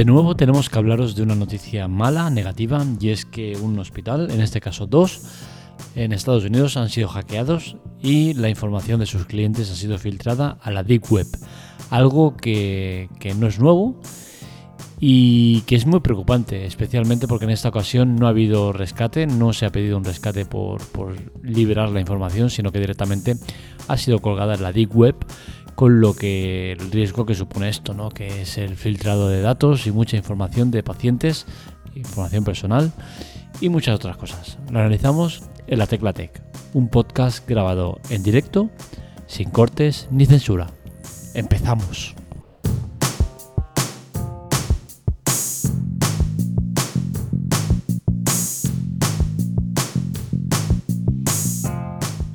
De nuevo tenemos que hablaros de una noticia mala, negativa, y es que un hospital, en este caso dos, en Estados Unidos han sido hackeados y la información de sus clientes ha sido filtrada a la Deep Web. Algo que, no es nuevo y que es muy preocupante, especialmente porque en esta ocasión no ha habido rescate, no se ha pedido un rescate por, por liberar la información, sino que directamente ha sido colgada en la Deep Web con lo que el riesgo que supone esto, ¿no? que es el filtrado de datos y mucha información de pacientes, información personal y muchas otras cosas. Lo analizamos en la Tecla Tech, un podcast grabado en directo, sin cortes ni censura. Empezamos.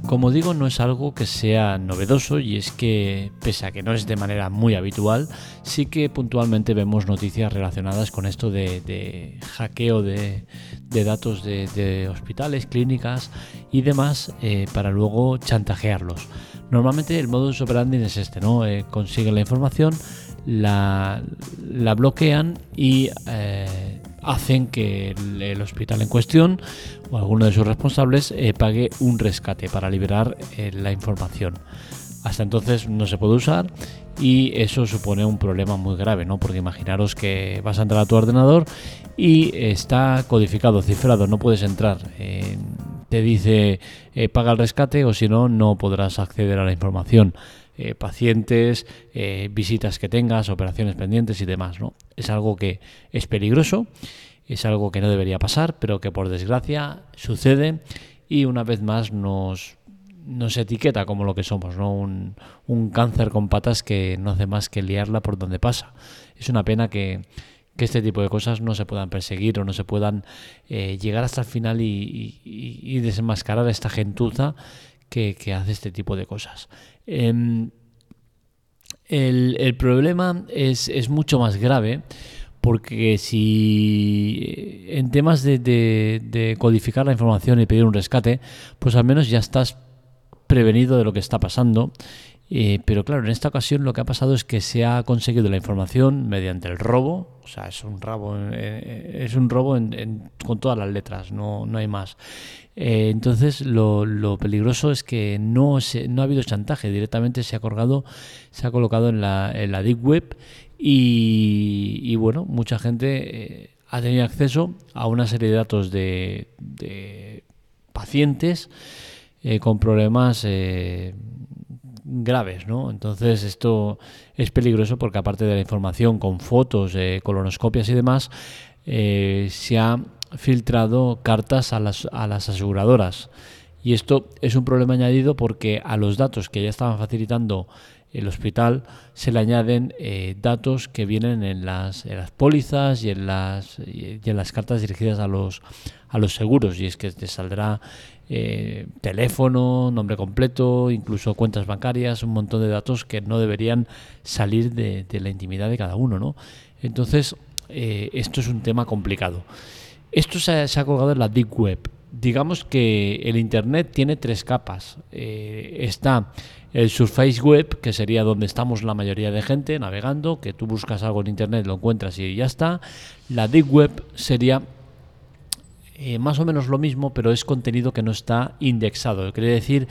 Como digo, no es algo que sea novedoso y es que, pese a que no es de manera muy habitual, sí que puntualmente vemos noticias relacionadas con esto de, hackeo de, datos de, hospitales, clínicas y demás eh, para luego chantajearlos. Normalmente el modus operandi es este, ¿no? Eh, consiguen la información, la, bloquean y eh, hacen que el, hospital en cuestión o alguno de sus responsables eh, pague un rescate para liberar eh, la información. Hasta entonces no se puede usar y eso supone un problema muy grave, ¿no? Porque imaginaros que vas a entrar a tu ordenador y está codificado, cifrado, no puedes entrar. te dice paga el rescate o si no, no podrás acceder a la información. Eh, pacientes, eh, visitas que tengas, operaciones pendientes y demás. ¿no? Es algo que es peligroso, es algo que no debería pasar, pero que por desgracia sucede y una vez más nos, nos etiqueta como lo que somos, ¿no? Un, cáncer con patas que no hace más que liarla por donde pasa. Es una pena que, este tipo de cosas no se puedan perseguir o no se puedan eh, llegar hasta el final y, y, desenmascarar a esta gentuza que, hace este tipo de cosas. Em, el, problema es, mucho más grave porque si en temas de, codificar la información y pedir un rescate, pues al menos ya estás prevenido de lo que está pasando. Eh, pero claro, en esta ocasión lo que ha pasado es que se ha conseguido la información mediante el robo, o sea, es un robo, eh, eh, es un robo con todas las letras, no, no hay más. Eh, entonces lo, peligroso es que no, se, no ha habido chantaje, directamente se ha colgado, se ha colocado en la, en Deep Web y, bueno, mucha gente ha tenido acceso a una serie de datos de, pacientes eh, con problemas graves, ¿no? Entonces esto es peligroso porque aparte de la información con fotos, colonoscopias y demás, se ha filtrado cartas a las, a las aseguradoras. Y esto es un problema añadido porque a los datos que ya estaban facilitando el hospital se le añaden eh, datos que vienen en las, las pólizas y en las, y en las cartas dirigidas a los, a los seguros. Y es que te saldrá eh, teléfono, nombre completo, incluso cuentas bancarias, un montón de datos que no deberían salir de, la intimidad de cada uno. ¿no? Entonces, eh, esto es un tema complicado. Esto se ha, colgado en la Deep Web. Digamos que el Internet tiene tres capas. Eh, está el Surface Web, que sería donde estamos la mayoría de gente navegando, que tú buscas algo en Internet, lo encuentras y ya está. La Deep Web sería eh, más o menos lo mismo, pero es contenido que no está indexado. Quiere decir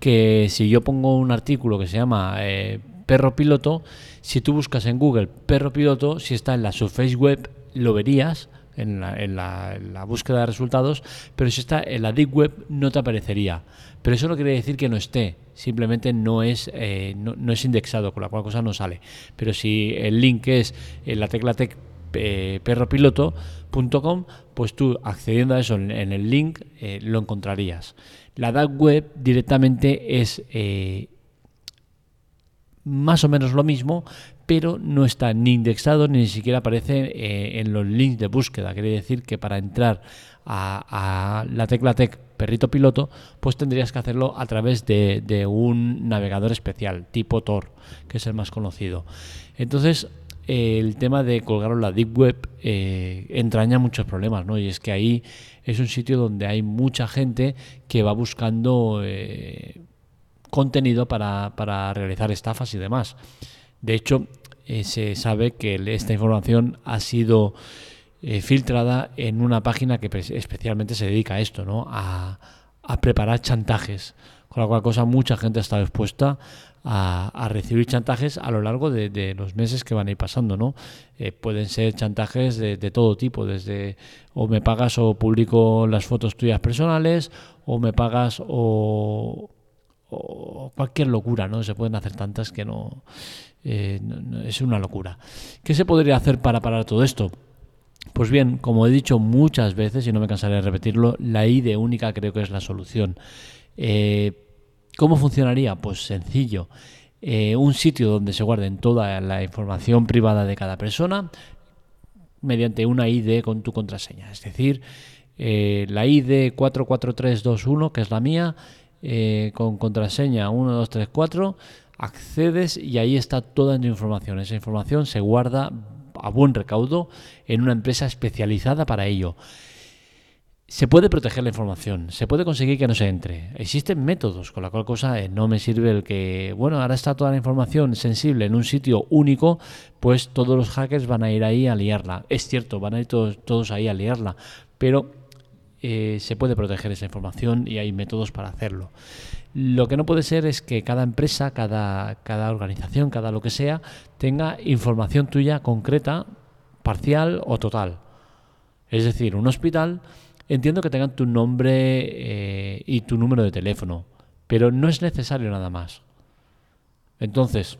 que si yo pongo un artículo que se llama eh, perro piloto, si tú buscas en Google perro piloto, si está en la Surface Web, lo verías en la, búsqueda de resultados, pero si está en la Deep Web no te aparecería. Pero eso no quiere decir que no esté, simplemente no es, eh, no, es indexado, con la cual cosa no sale. Pero si el link es en la tecla tech eh, perropiloto.com, pues tú accediendo a eso en, el link eh, lo encontrarías. La Dark Web directamente es más o menos lo mismo, pero no está ni indexado ni siquiera aparece eh, en los links de búsqueda. Quiere decir que para entrar a, la tecla Tech perrito piloto, pues tendrías que hacerlo a través de, un navegador especial, tipo Tor, que es el más conocido. Entonces, el tema de colgar la Deep Web eh, entraña muchos problemas, ¿no? Y es que ahí es un sitio donde hay mucha gente que va buscando eh, contenido para, para realizar estafas y demás. De hecho, eh, se sabe que esta información ha sido filtrada en una página que especialmente se dedica a esto, ¿no? A, preparar chantajes. Con la cual cosa mucha gente está dispuesta a, recibir chantajes a lo largo de, los meses que van a ir pasando, ¿no? Eh, pueden ser chantajes de, todo tipo, desde o me pagas o publico las fotos tuyas personales, o me pagas o, cualquier locura, ¿no? Se pueden hacer tantas que no, eh, es una locura. ¿Qué se podría hacer para parar todo esto? Pues bien, como he dicho muchas veces, y no me cansaré de repetirlo, la ID única creo que es la solución. Eh, ¿Cómo funcionaría? Pues sencillo. Eh, un sitio donde se guarden toda la información privada de cada persona mediante una ID con tu contraseña. Es decir, eh, la ID 44321, que es la mía, con contraseña 1234, accedes y ahí está toda tu información. Esa información se guarda a buen recaudo en una empresa especializada para ello. Se puede proteger la información, se puede conseguir que no se entre. Existen métodos, con la cual cosa eh, no me sirve el que, bueno, ahora está toda la información sensible en un sitio único, pues todos los hackers van a ir ahí a liarla. Es cierto, van a ir todos, todos ahí a liarla, pero eh, se puede proteger esa información y hay métodos para hacerlo. Lo que no puede ser es que cada empresa, cada, cada organización, cada lo que sea, tenga información tuya concreta, parcial o total. Es decir, un hospital, entiendo que tengan tu nombre eh, y tu número de teléfono, pero no es necesario nada más. Entonces,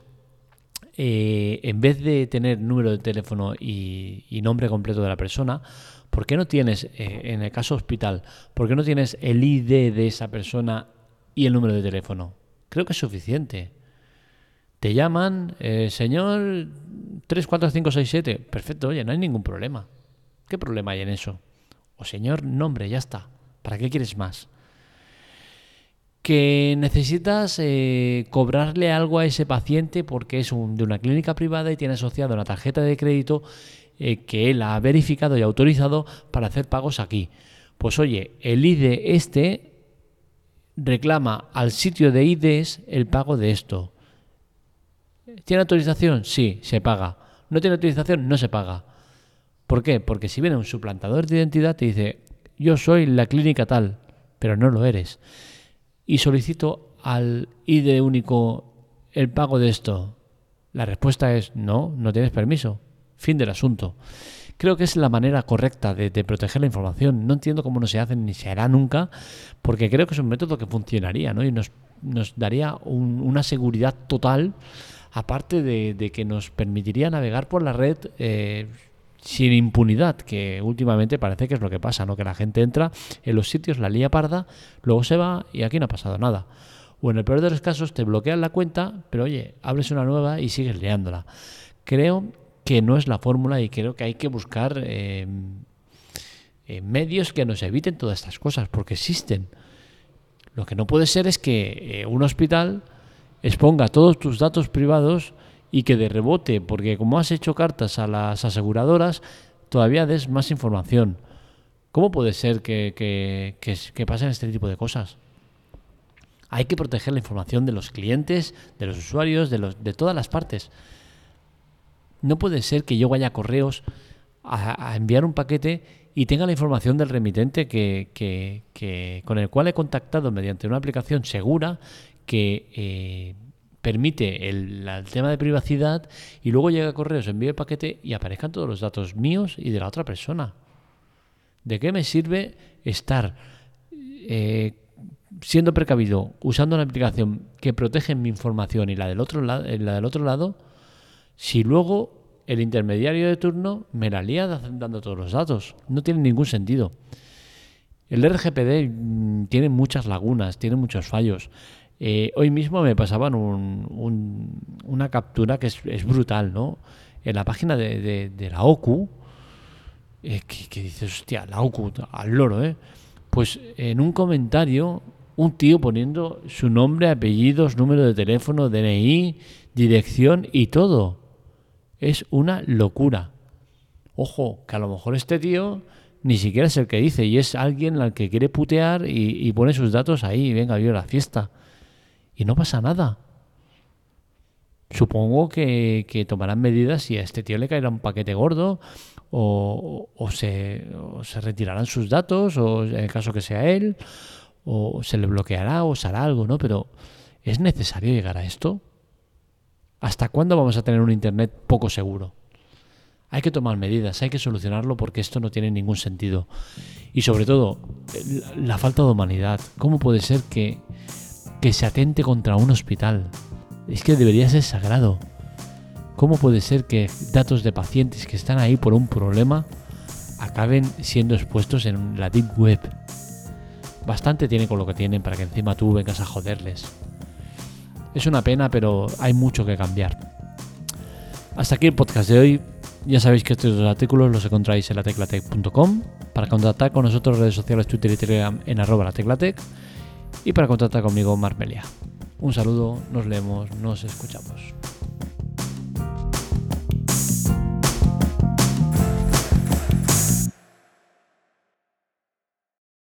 eh, en vez de tener número de teléfono y, nombre completo de la persona, ¿por qué no tienes, eh, en el caso hospital, por qué no tienes el ID de esa persona y el número de teléfono. Creo que es suficiente. Te llaman, eh, señor 34567. Perfecto, oye, no hay ningún problema. ¿Qué problema hay en eso? O señor nombre, ya está. ¿Para qué quieres más? Que necesitas eh, cobrarle algo a ese paciente porque es un, de una clínica privada y tiene asociado una tarjeta de crédito eh, que él ha verificado y autorizado para hacer pagos aquí. Pues oye, el ID este reclama al sitio de IDs el pago de esto. ¿Tiene autorización? Sí, se paga. ¿No tiene autorización? No se paga. ¿Por qué? Porque si viene un suplantador de identidad te dice, yo soy la clínica tal, pero no lo eres. Y solicito al ID único el pago de esto. La respuesta es no, no tienes permiso. Fin del asunto. Creo que es la manera correcta de, proteger la información. No entiendo cómo no se hace ni se hará nunca, porque creo que es un método que funcionaría ¿no? y nos, daría una seguridad total, aparte de, que nos permitiría navegar por la red. Eh, sin impunidad, que últimamente parece que es lo que pasa, ¿no? Que la gente entra en los sitios, la lía parda, luego se va y aquí no ha pasado nada. O en el peor de los casos te bloquean la cuenta, pero oye, abres una nueva y sigues liándola. Creo que no es la fórmula y creo que hay que buscar eh, eh, medios que nos eviten todas estas cosas, porque existen. Lo que no puede ser es que eh, un hospital exponga todos tus datos privados y que de rebote, porque como has hecho cartas a las aseguradoras, todavía des más información. ¿Cómo puede ser que, que, que pasen este tipo de cosas? Hay que proteger la información de los clientes, de los usuarios, de, los, de todas las partes. No puede ser que yo vaya a correos a, enviar un paquete y tenga la información del remitente que, con el cual he contactado mediante una aplicación segura que eh, permite el, tema de privacidad y luego llega a correos, envío el paquete y aparezcan todos los datos míos y de la otra persona. ¿De qué me sirve estar eh, siendo precavido usando una aplicación que protege mi información y la del otro, lado, la del otro lado? si luego el intermediario de turno me la lía dando todos los datos. No tiene ningún sentido. El RGPD mm, tiene muchas lagunas, tiene muchos fallos. Eh, hoy mismo me pasaban una captura que es, brutal, ¿no? En la página de, la OCU, eh, que, dices, hostia, la OCU, al loro, ¿eh? Pues en un comentario, un tío poniendo su nombre, apellidos, número de teléfono, DNI, dirección y todo es una locura. Ojo, que a lo mejor este tío ni siquiera es el que dice y es alguien al que quiere putear y, pone sus datos ahí, venga, yo la fiesta. Y no pasa nada. supongo que, tomarán medidas si a este tío le caerá un paquete gordo o, se, o, se, retirarán sus datos o en el caso que sea él o se le bloqueará o se hará algo, ¿no? Pero ¿es necesario llegar a esto? ¿Hasta cuándo vamos a tener un Internet poco seguro? Hay que tomar medidas, hay que solucionarlo porque esto no tiene ningún sentido. Y sobre todo, la falta de humanidad. ¿Cómo puede ser que, que se atente contra un hospital? Es que debería ser sagrado. ¿Cómo puede ser que datos de pacientes que están ahí por un problema acaben siendo expuestos en la Deep Web? Bastante tienen con lo que tienen para que encima tú vengas a joderles. Es una pena, pero hay mucho que cambiar. Hasta aquí el podcast de hoy. Ya sabéis que estos dos artículos los encontráis en lateclatec.com. Para contactar con nosotros, redes sociales, Twitter y Telegram en arroba lateclatec. Y para contactar conmigo, Marmelia. Un saludo, nos leemos, nos escuchamos.